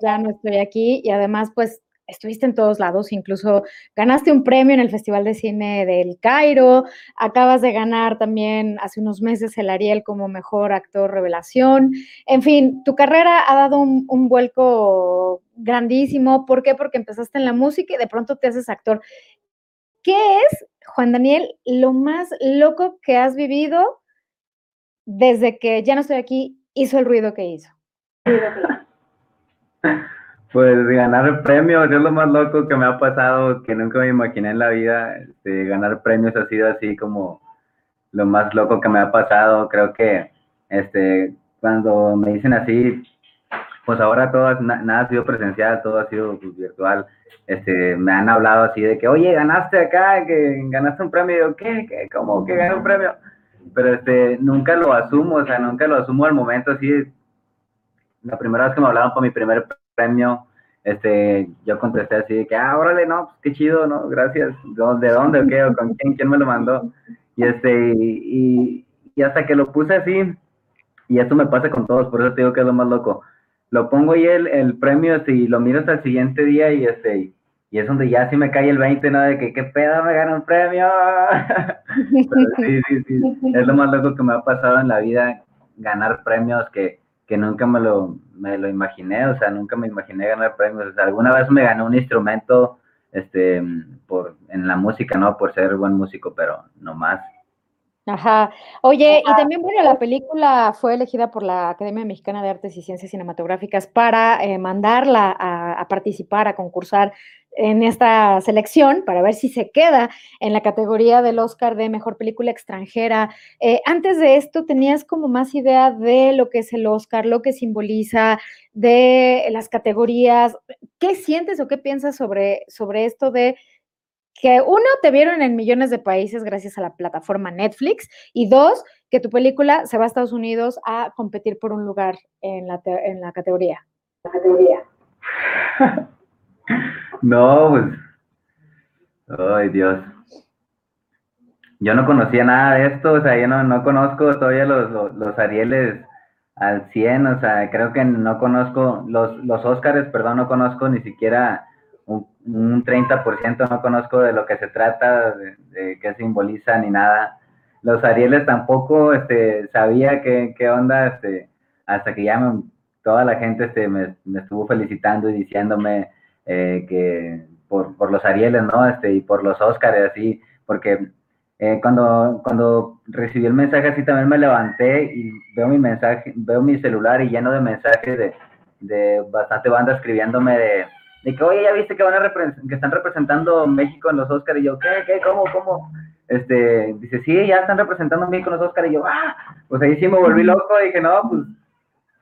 ya no estoy aquí y además pues estuviste en todos lados, incluso ganaste un premio en el Festival de Cine del Cairo, acabas de ganar también hace unos meses el Ariel como mejor actor revelación. En fin, tu carrera ha dado un, un vuelco grandísimo. ¿Por qué? Porque empezaste en la música y de pronto te haces actor. ¿Qué es, Juan Daniel, lo más loco que has vivido desde que ya no estoy aquí, hizo el ruido que hizo?
Pues ganar el premio es lo más loco que me ha pasado, que nunca me imaginé en la vida. Este, ganar premios ha sido así como lo más loco que me ha pasado. Creo que este, cuando me dicen así, pues ahora todo, nada ha sido presencial, todo ha sido pues, virtual. Este, me han hablado así de que, oye, ganaste acá, que ganaste un premio. Y yo, ¿qué? ¿Qué? ¿Cómo que gané un premio? Pero este, nunca lo asumo, o sea, nunca lo asumo al momento, así, la primera vez que me hablaban por mi primer premio, este, yo contesté así de que, ah, órale, no, pues qué chido, ¿no? Gracias, ¿de dónde o qué? ¿O con quién? ¿Quién me lo mandó? Y este, y, y hasta que lo puse así, y esto me pasa con todos, por eso te digo que es lo más loco, lo pongo ahí el, el premio, y lo miro hasta el siguiente día, y este, y es donde ya sí me cae el 20, ¿no? De que qué pedo me gana un premio. sí, sí, sí. Es lo más loco que me ha pasado en la vida, ganar premios que, que nunca me lo, me lo imaginé, o sea, nunca me imaginé ganar premios. O sea, alguna vez me gané un instrumento este, por, en la música, ¿no? Por ser buen músico, pero no más.
Ajá. Oye, y también, bueno, la película fue elegida por la Academia Mexicana de Artes y Ciencias Cinematográficas para eh, mandarla a, participar, a concursar en esta selección, para ver si se queda en la categoría del Oscar de Mejor Película Extranjera. Eh, antes de esto, ¿tenías como más idea de lo que es el Oscar, lo que simboliza, de las categorías? ¿Qué sientes o qué piensas sobre, sobre esto de que uno, te vieron en millones de países gracias a la plataforma Netflix y dos, que tu película se va a Estados Unidos a competir por un lugar en la, en la categoría. La categoría.
No, pues, ay Dios. Yo no conocía nada de esto, o sea, yo no, no conozco todavía los, los, Arieles al 100, o sea, creo que no conozco los, los perdón, no conozco ni siquiera un, un 30% no conozco de lo que se trata, de, qué simboliza ni nada. Los Arieles tampoco este, sabía qué, qué onda, este, hasta que ya toda la gente este, me, me, estuvo felicitando y diciéndome eh, que por, por, los Arieles, ¿no? Este, y por los Óscares, así, porque eh, cuando, cuando recibí el mensaje así también me levanté y veo mi mensaje, veo mi celular y lleno de mensajes de, de bastante banda escribiéndome de de que, oye, ya viste que van a que están representando México en los Oscars, y yo, ¿qué, qué, cómo, cómo? Este, dice, sí, ya están representando México en los Oscars, y yo, ah, pues ahí sí me volví loco, dije, no, pues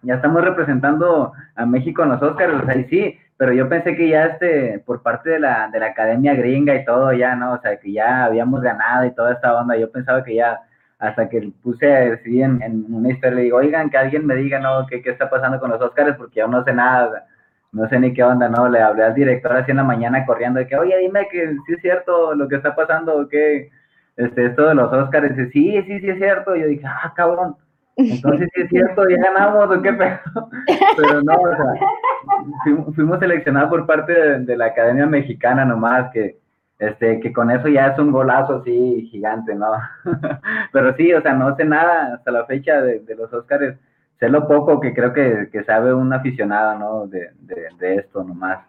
ya estamos representando a México en los Oscars, o sea, y sí, pero yo pensé que ya este, por parte de la, de la academia gringa y todo, ya, ¿no? O sea, que ya habíamos ganado y toda esta onda, yo pensaba que ya, hasta que puse así en, en una historia, le digo, oigan, que alguien me diga, ¿no? ¿Qué, qué está pasando con los Oscars? Porque yo no sé nada, no sé ni qué onda, ¿no? Le hablé al director así en la mañana corriendo de que, oye, dime que sí es cierto lo que está pasando, que este, esto de los Oscars, sí, sí, sí es cierto. Y yo dije, ah, cabrón, entonces sí es cierto, ya ganamos, ¿o qué pedo? Pero no, o sea, fuimos, seleccionados por parte de, la Academia Mexicana nomás, que, este, que con eso ya es un golazo así gigante, ¿no? Pero sí, o sea, no sé nada hasta la fecha de, de los Oscars sé lo poco que creo que, sabe un aficionado, ¿no? De, esto nomás.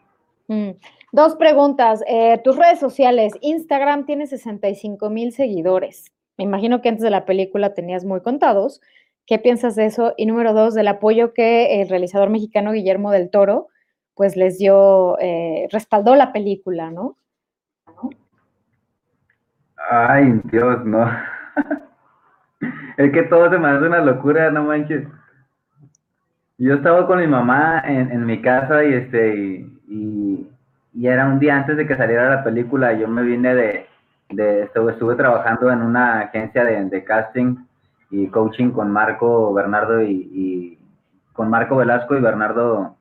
Mm. Dos preguntas. Eh, tus redes sociales, Instagram tiene 65 mil seguidores. Me imagino que antes de la película tenías muy contados. ¿Qué piensas de eso? Y número dos, del apoyo que el realizador mexicano Guillermo del Toro, pues les dio, eh, respaldó la película, ¿no?
Ay, Dios, no. es que todo se me hace una locura, no manches. Yo estaba con mi mamá en, mi casa y este y, era un día antes de que saliera la película. Yo me vine de, de estuve, estuve trabajando en una agencia de, casting y coaching con Marco Bernardo y, con Marco Velasco y Bernardo.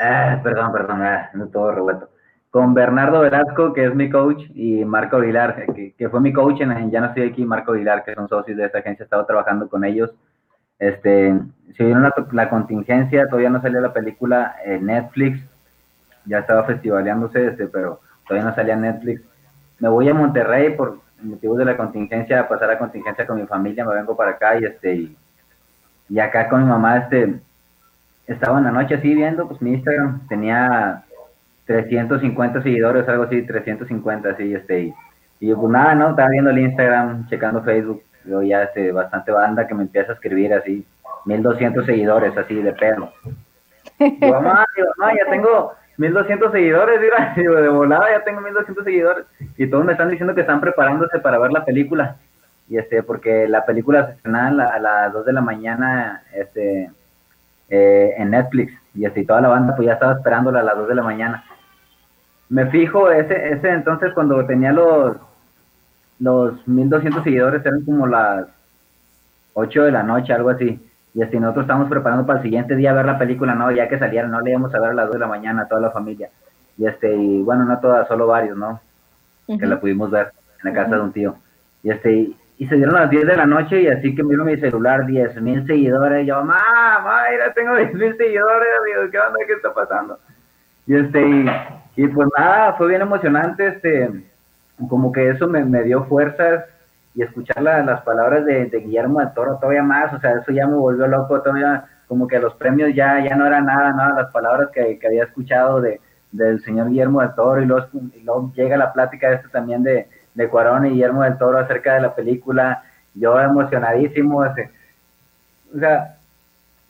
Ah, perdón, perdón, ah, todo revuelto. Con Bernardo Velasco, que es mi coach, y Marco Aguilar, que, que fue mi coach en, Ya no estoy aquí, Marco Aguilar, que son socios de esta agencia, he estado trabajando con ellos este, se vieron la, contingencia, todavía no salió la película en Netflix, ya estaba festivaleándose, este, pero todavía no salía Netflix. Me voy a Monterrey por motivos de la contingencia, pasar la contingencia con mi familia, me vengo para acá y este, y, acá con mi mamá, este, estaba en la noche así viendo, pues mi Instagram tenía 350 seguidores, algo así, 350, así, este, y, y pues nada, ¿no? Estaba viendo el Instagram, checando Facebook, yo ya este, bastante banda que me empieza a escribir así, 1200 seguidores así de pedo. Yo, mamá, mamá, ya tengo 1200 seguidores, digo, de volada ya tengo 1200 seguidores. Y todos me están diciendo que están preparándose para ver la película. Y este, porque la película se estrenaba a, las 2 de la mañana, este, eh, en Netflix. Y así toda la banda pues ya estaba esperándola a las 2 de la mañana. Me fijo, ese, ese entonces cuando tenía los, los 1200 seguidores eran como las 8 de la noche, algo así. Y así nosotros estamos preparando para el siguiente día ver la película, ¿no? Ya que saliera, no le íbamos a ver a las 2 de la mañana a toda la familia. Y este, y bueno, no todas, solo varios, ¿no? Que la pudimos ver en la casa de un tío. Y este, y se dieron las 10 de la noche y así que miro mi celular, 10 mil seguidores. Y yo, mamá, mira, tengo 10 mil seguidores, digo, ¿qué onda? ¿Qué está pasando? Y este, y, y pues nada, fue bien emocionante, este, como que eso me, me dio fuerzas y escuchar las palabras de, Guillermo del Toro todavía más, o sea, eso ya me volvió loco, todavía como que los premios ya, ya no eran nada, nada, las palabras que, había escuchado de, del señor Guillermo del Toro y luego, llega la plática esta también de, de Cuarón y Guillermo del Toro acerca de la película, yo emocionadísimo, o sea,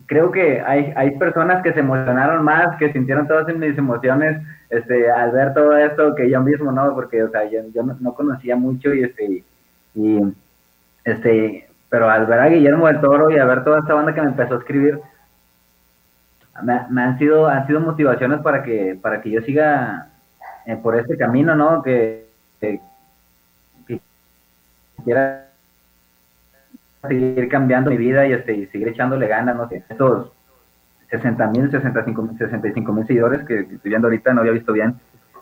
creo que hay, hay personas que se emocionaron más, que sintieron todas mis emociones este, al ver todo esto que yo mismo, ¿no? Porque, o sea, yo, no, conocía mucho y, este, y, este, pero al ver a Guillermo del Toro y a ver toda esta banda que me empezó a escribir, me, han sido han sido motivaciones para que para que yo siga eh, por este camino, ¿no? Que, que, quiera seguir cambiando mi vida y, este, seguir echándole ganas, no sé, estos 60 mil, 65 mil seguidores que estoy viendo ahorita, no había visto bien,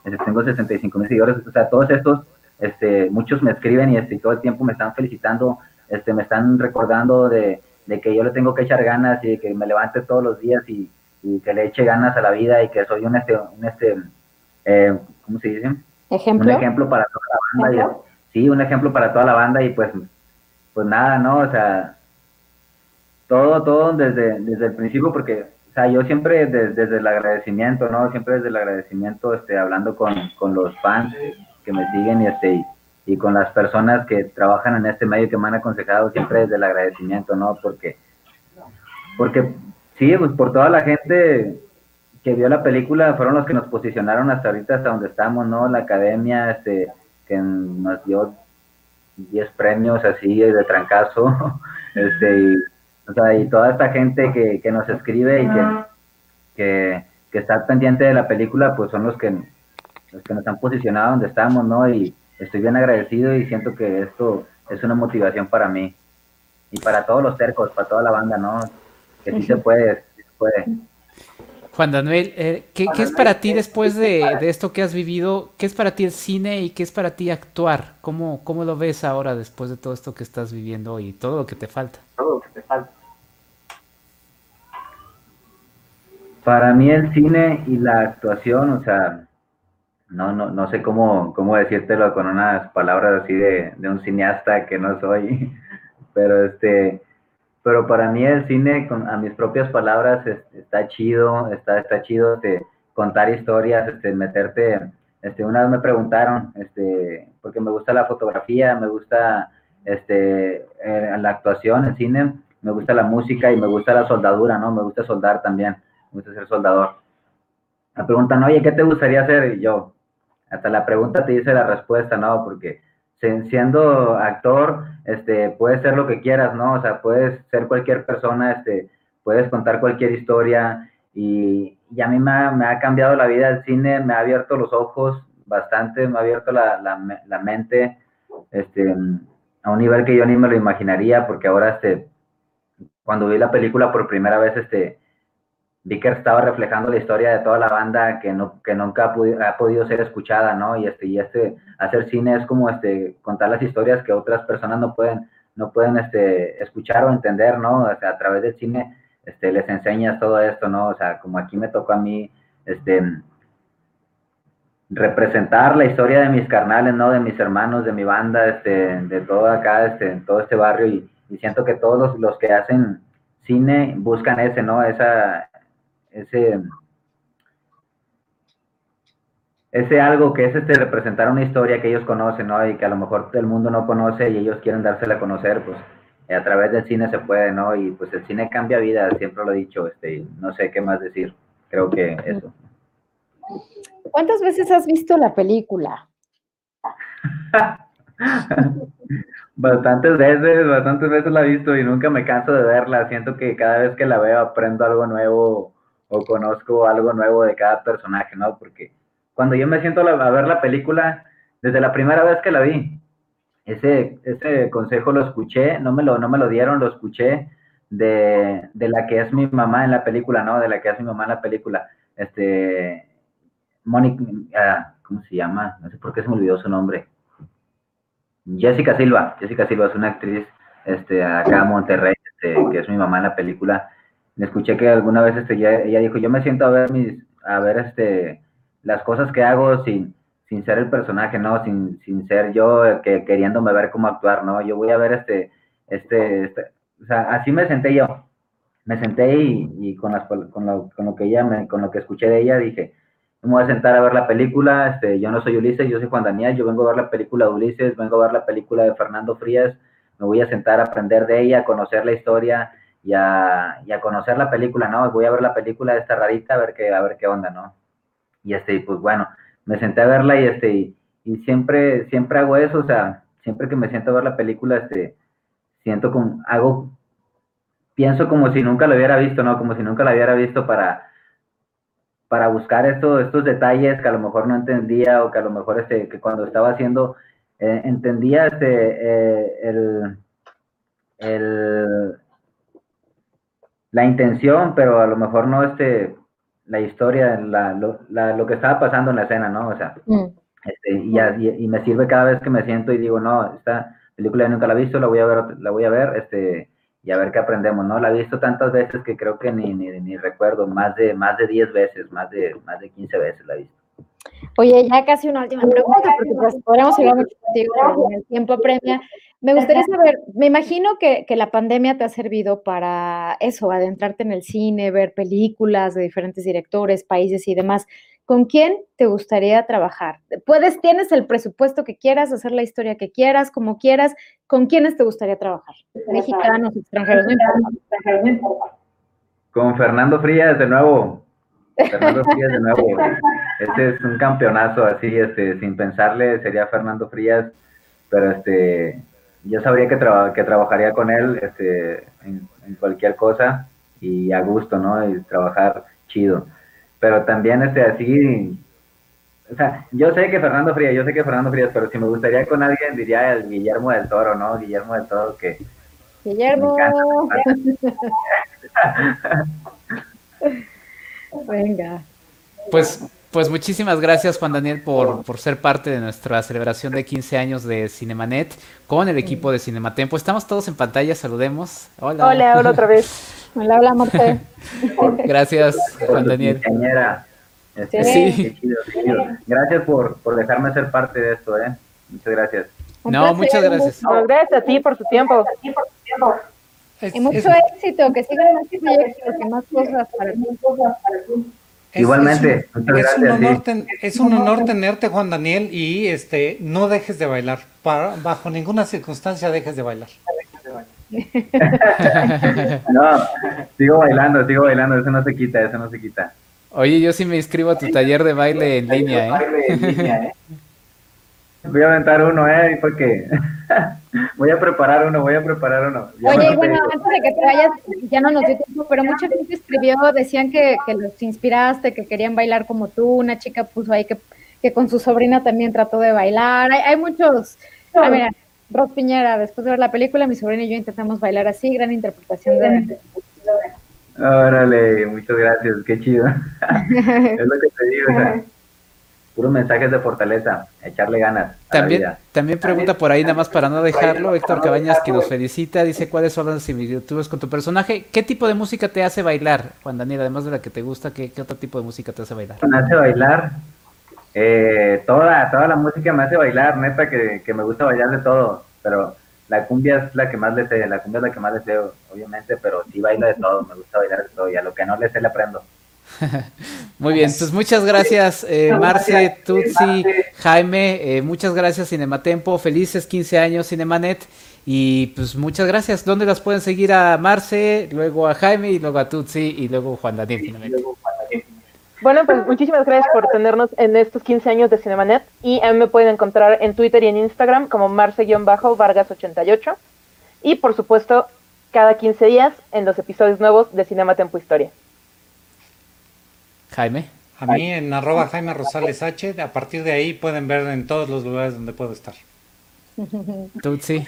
este, tengo 65 mil seguidores, o sea, todos estos, este, muchos me escriben y este, todo el tiempo me están felicitando, este, me están recordando de, de que yo le tengo que echar ganas y que me levante todos los días y, y que le eche ganas a la vida y que soy un, este, un este eh, ¿cómo se dice?
¿Ejemplo?
Un ejemplo para toda la banda. sí, un ejemplo para toda la banda y pues, pues nada, ¿no? O sea, todo, todo desde, desde el principio porque, o sea, yo siempre desde, el agradecimiento, ¿no? Siempre desde el agradecimiento, este, hablando con, con los fans que me siguen y este, y con las personas que trabajan en este medio que me han aconsejado, siempre desde el agradecimiento, ¿no? Porque, porque Sí, pues por toda la gente que vio la película fueron los que nos posicionaron hasta ahorita, hasta donde estamos, ¿no? La academia, este, que nos dio 10 premios así de trancazo, este, y, o sea, y toda esta gente que, que nos escribe y que, que, que, está pendiente de la película, pues son los que, los que nos han posicionado donde estamos, ¿no? Y estoy bien agradecido y siento que esto es una motivación para mí y para todos los cercos, para toda la banda, ¿no? que sí se puede, puede.
Juan Daniel, eh, ¿qué, es para ti después de, esto que has vivido? ¿Qué es para ti el cine y qué es para ti actuar? ¿Cómo, ¿Cómo lo ves ahora después de todo esto que estás viviendo y todo lo que te falta?
Todo lo que te falta. Para mí el cine y la actuación, o sea, no, no, no sé cómo, cómo decírtelo con unas palabras así de, de un cineasta que no soy, pero este, pero para mí el cine, con, a mis propias palabras, está chido, está, está chido de contar historias, este, meterte, este, una vez me preguntaron, este, porque me gusta la fotografía, me gusta este, eh, la actuación, el cine, me gusta la música y me gusta la soldadura, ¿no? Me gusta soldar también, me gusta ser soldador. Me preguntan, oye, ¿qué te gustaría hacer? Y yo, hasta la pregunta te dice la respuesta, ¿no? Porque siendo actor, este, puedes ser lo que quieras, ¿no? O sea, puedes ser cualquier persona, este, puedes contar cualquier historia y, y a mí me ha, cambiado la vida el cine, me ha abierto los ojos bastante, me ha abierto la, la, la, mente, este, a un nivel que yo ni me lo imaginaría, porque ahora, este, cuando vi la película por primera vez, este, vi que estaba reflejando la historia de toda la banda que, no, que nunca ha, ha, podido ser escuchada, ¿no? Y este, y este, hacer cine es como este, contar las historias que otras personas no pueden, no pueden este, escuchar o entender, ¿no? O sea, a través del cine este, les enseñas todo esto, ¿no? O sea, como aquí me tocó a mí, este, representar la historia de mis carnales, ¿no? De mis hermanos, de mi banda, este, de todo acá, este, en todo este barrio y, siento que todos los, los que hacen cine buscan ese, ¿no? Esa, ese, ese algo que es este representar una historia que ellos conocen, ¿no? Y que a lo mejor el mundo no conoce y ellos quieren dársela a conocer, pues a través del cine se puede, ¿no? Y pues el cine cambia vida, siempre lo he dicho, este, no sé qué más decir, creo que eso.
¿Cuántas veces has visto la película?
bastantes veces, bastantes veces la he visto y nunca me canso de verla. Siento que cada vez que la veo aprendo algo nuevo o conozco algo nuevo de cada personaje, ¿no? Porque cuando yo me siento a ver la película, desde la primera vez que la vi, ese, ese consejo lo escuché, no me lo, no me lo dieron, lo escuché de, de la que es mi mamá en la película, ¿no? De la que es mi mamá en la película. Este, Mónica, ah, ¿cómo se llama? No sé por qué se me olvidó su nombre. Jessica Silva, Jessica Silva es una actriz este, acá en Monterrey, este, que es mi mamá en la película escuché que alguna vez este, ella, dijo, yo me siento a ver mis, a ver este, las cosas que hago sin, sin ser el personaje, ¿no? Sin, sin ser yo que, queriéndome ver cómo actuar, ¿no? Yo voy a ver este, este, este o sea, así me senté yo. Me senté y, y con, las, con, lo, con, lo, que ella me, con lo que escuché de ella dije, me voy a sentar a ver la película, este, yo no soy Ulises, yo soy Juan Daniel, yo vengo a ver la película de Ulises, vengo a ver la película de Fernando Frías, me voy a sentar a aprender de ella, a conocer la historia y a, conocer la película, ¿no? Voy a ver la película de esta rarita a ver qué, a ver qué onda, ¿no? Y este, pues bueno, me senté a verla y este, y, siempre, siempre hago eso, o sea, siempre que me siento a ver la película, este, siento como, hago, pienso como si nunca lo hubiera visto, ¿no? Como si nunca lo hubiera visto para, para buscar esto, estos detalles que a lo mejor no entendía o que a lo mejor este, que cuando estaba haciendo, eh, entendía este, eh, el, el, la intención, pero a lo mejor no este, la historia, la, lo, la, lo que estaba pasando en la escena, ¿no? O sea, mm. este, y, y, y, me sirve cada vez que me siento y digo, no, esta película nunca la he visto, la voy a ver, la voy a ver, este, y a ver qué aprendemos, ¿no? La he visto tantas veces que creo que ni, ni, ni recuerdo, más de, más de 10 veces, más de, más de 15 veces la he visto.
Oye, ya casi una última pregunta, porque pues podríamos seguir mucho contigo, pero el tiempo apremia. Me gustaría saber, me imagino que, que, la pandemia te ha servido para eso, adentrarte en el cine, ver películas de diferentes directores, países y demás. ¿Con quién te gustaría trabajar? Puedes, tienes el presupuesto que quieras, hacer la historia que quieras, como quieras. ¿Con quiénes te gustaría trabajar? Mexicanos, extranjeros, no importa.
Con Fernando Frías, de nuevo. Fernando Frías, de nuevo. Este es un campeonazo así, este, sin pensarle, sería Fernando Frías, pero este, yo sabría que, traba, que trabajaría con él este, en, en, cualquier cosa y a gusto, ¿no? Y trabajar chido pero también este así, o sea, yo sé que Fernando Frías, yo sé que Fernando Frías, pero si me gustaría con alguien diría el Guillermo del Toro, ¿no? Guillermo del Toro que...
Guillermo. Venga.
Pues, pues muchísimas gracias Juan Daniel por, por ser parte de nuestra celebración de 15 años de Cinemanet con el equipo de Cinematempo. Estamos todos en pantalla, saludemos.
Hola. Hola, hola otra vez.
Hola, hola, Marce.
Gracias, Juan Daniel.
Este, sí. Gracias por, por dejarme ser parte de esto, ¿eh? Muchas gracias.
No, muchas gracias.
No, gracias a ti por tu tiempo.
y mucho éxito, que sigan más proyectos y más cosas para ti.
Igualmente,
es, un, es, un honor ten, es un honor tenerte, Juan Daniel, y este no dejes de bailar. Para, bajo ninguna circunstancia dejes de bailar.
no, sigo bailando, sigo bailando, eso no se quita, eso no se quita.
Oye, yo sí me inscribo a tu taller de baile en línea, ¿eh?
Voy a aventar uno, ¿eh? Porque voy a preparar uno, voy a preparar uno.
Ya Oye, bueno, antes de que te vayas, ya no nos dio tiempo, pero mucha gente escribió, decían que, que los inspiraste, que querían bailar como tú, una chica puso ahí que, que con su sobrina también trató de bailar, hay, hay muchos... A ver, Ros Piñera, después de ver la película, mi sobrina y yo intentamos bailar así, gran interpretación de...
Órale, muchas gracias, qué chido. es lo que te digo, o sea, puros mensajes de fortaleza, echarle ganas.
También, también pregunta por ahí, nada más para no dejarlo, Héctor Cabañas, que nos felicita, dice cuáles son las similitudes con tu personaje. ¿Qué tipo de música te hace bailar, Juan Daniel? Además de la que te gusta, ¿qué, qué otro tipo de música te hace bailar?
Me hace bailar, eh, toda, toda la música me hace bailar, neta, que, que, me gusta bailar de todo, pero la cumbia es la que más le sé, la cumbia es la que más le sé, obviamente, pero sí bailo de todo, me gusta bailar de todo, y a lo que no le sé le aprendo.
Muy bien, pues muchas gracias eh, Marce, Tutsi, Jaime, eh, muchas gracias Cinematempo, felices 15 años Cinemanet y pues muchas gracias. ¿Dónde las pueden seguir a Marce, luego a Jaime y luego a Tutsi y luego Juan Daniel?
Bueno, pues muchísimas gracias por tenernos en estos 15 años de Cinemanet y a mí me pueden encontrar en Twitter y en Instagram como marce-vargas88 y por supuesto cada 15 días en los episodios nuevos de Cinema Tempo Historia.
Jaime.
A mí en arroba Jaime Rosales H, a partir de ahí pueden ver en todos los lugares donde puedo estar.
Tutsi.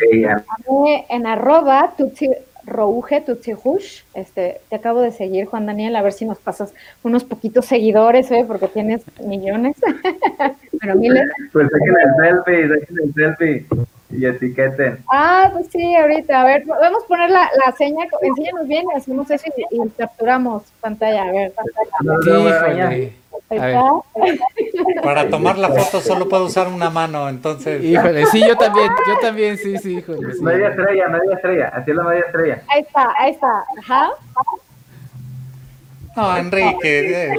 En arroba Tutsi Rouge Tutsihush, este, te acabo de seguir, Juan Daniel, a ver si nos pasas unos poquitos seguidores, ¿eh? porque tienes millones, pero miles.
Pues saquen el selfie, saquen el selfie y etiqueten.
Ah, pues sí, ahorita, a ver, podemos poner la, la seña, enséñanos bien, hacemos eso y, y capturamos pantalla, a ver. Pantalla.
Sí,
Para tomar la foto solo puedo usar una mano, entonces.
Híjole, sí, yo también, yo también, sí, sí, híjole. Sí.
Media estrella, media estrella, así es la media estrella.
Ahí está, ahí está, ajá.
No, Enrique. eh,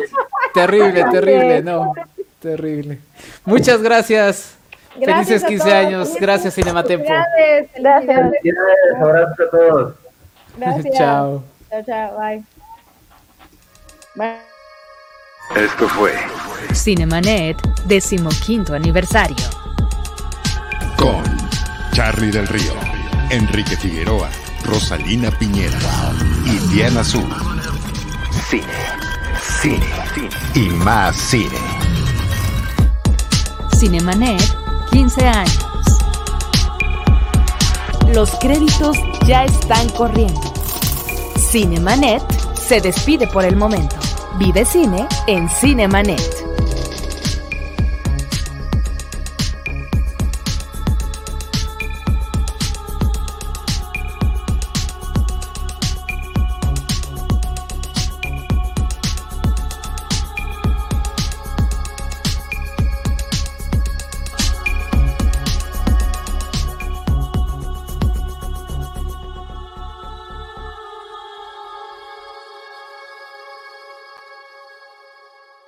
Terrible, terrible, no. Terrible. Muchas gracias.
Gracias
Felices
a
15
todos.
años. Gracias, Cinematempo.
Gracias.
Felicidades, abrazos a todos.
Gracias.
Chao.
Chao, chao. Bye. Bye.
Esto fue
Cinemanet, decimoquinto aniversario.
con Charlie del Río, Enrique Figueroa, Rosalina Piñera y Diana Azul. Cine, cine, cine y más cine.
Cinemanet, 15 años. Los créditos ya están corriendo. Cinemanet se despide por el momento. Vive cine en Cinemanet.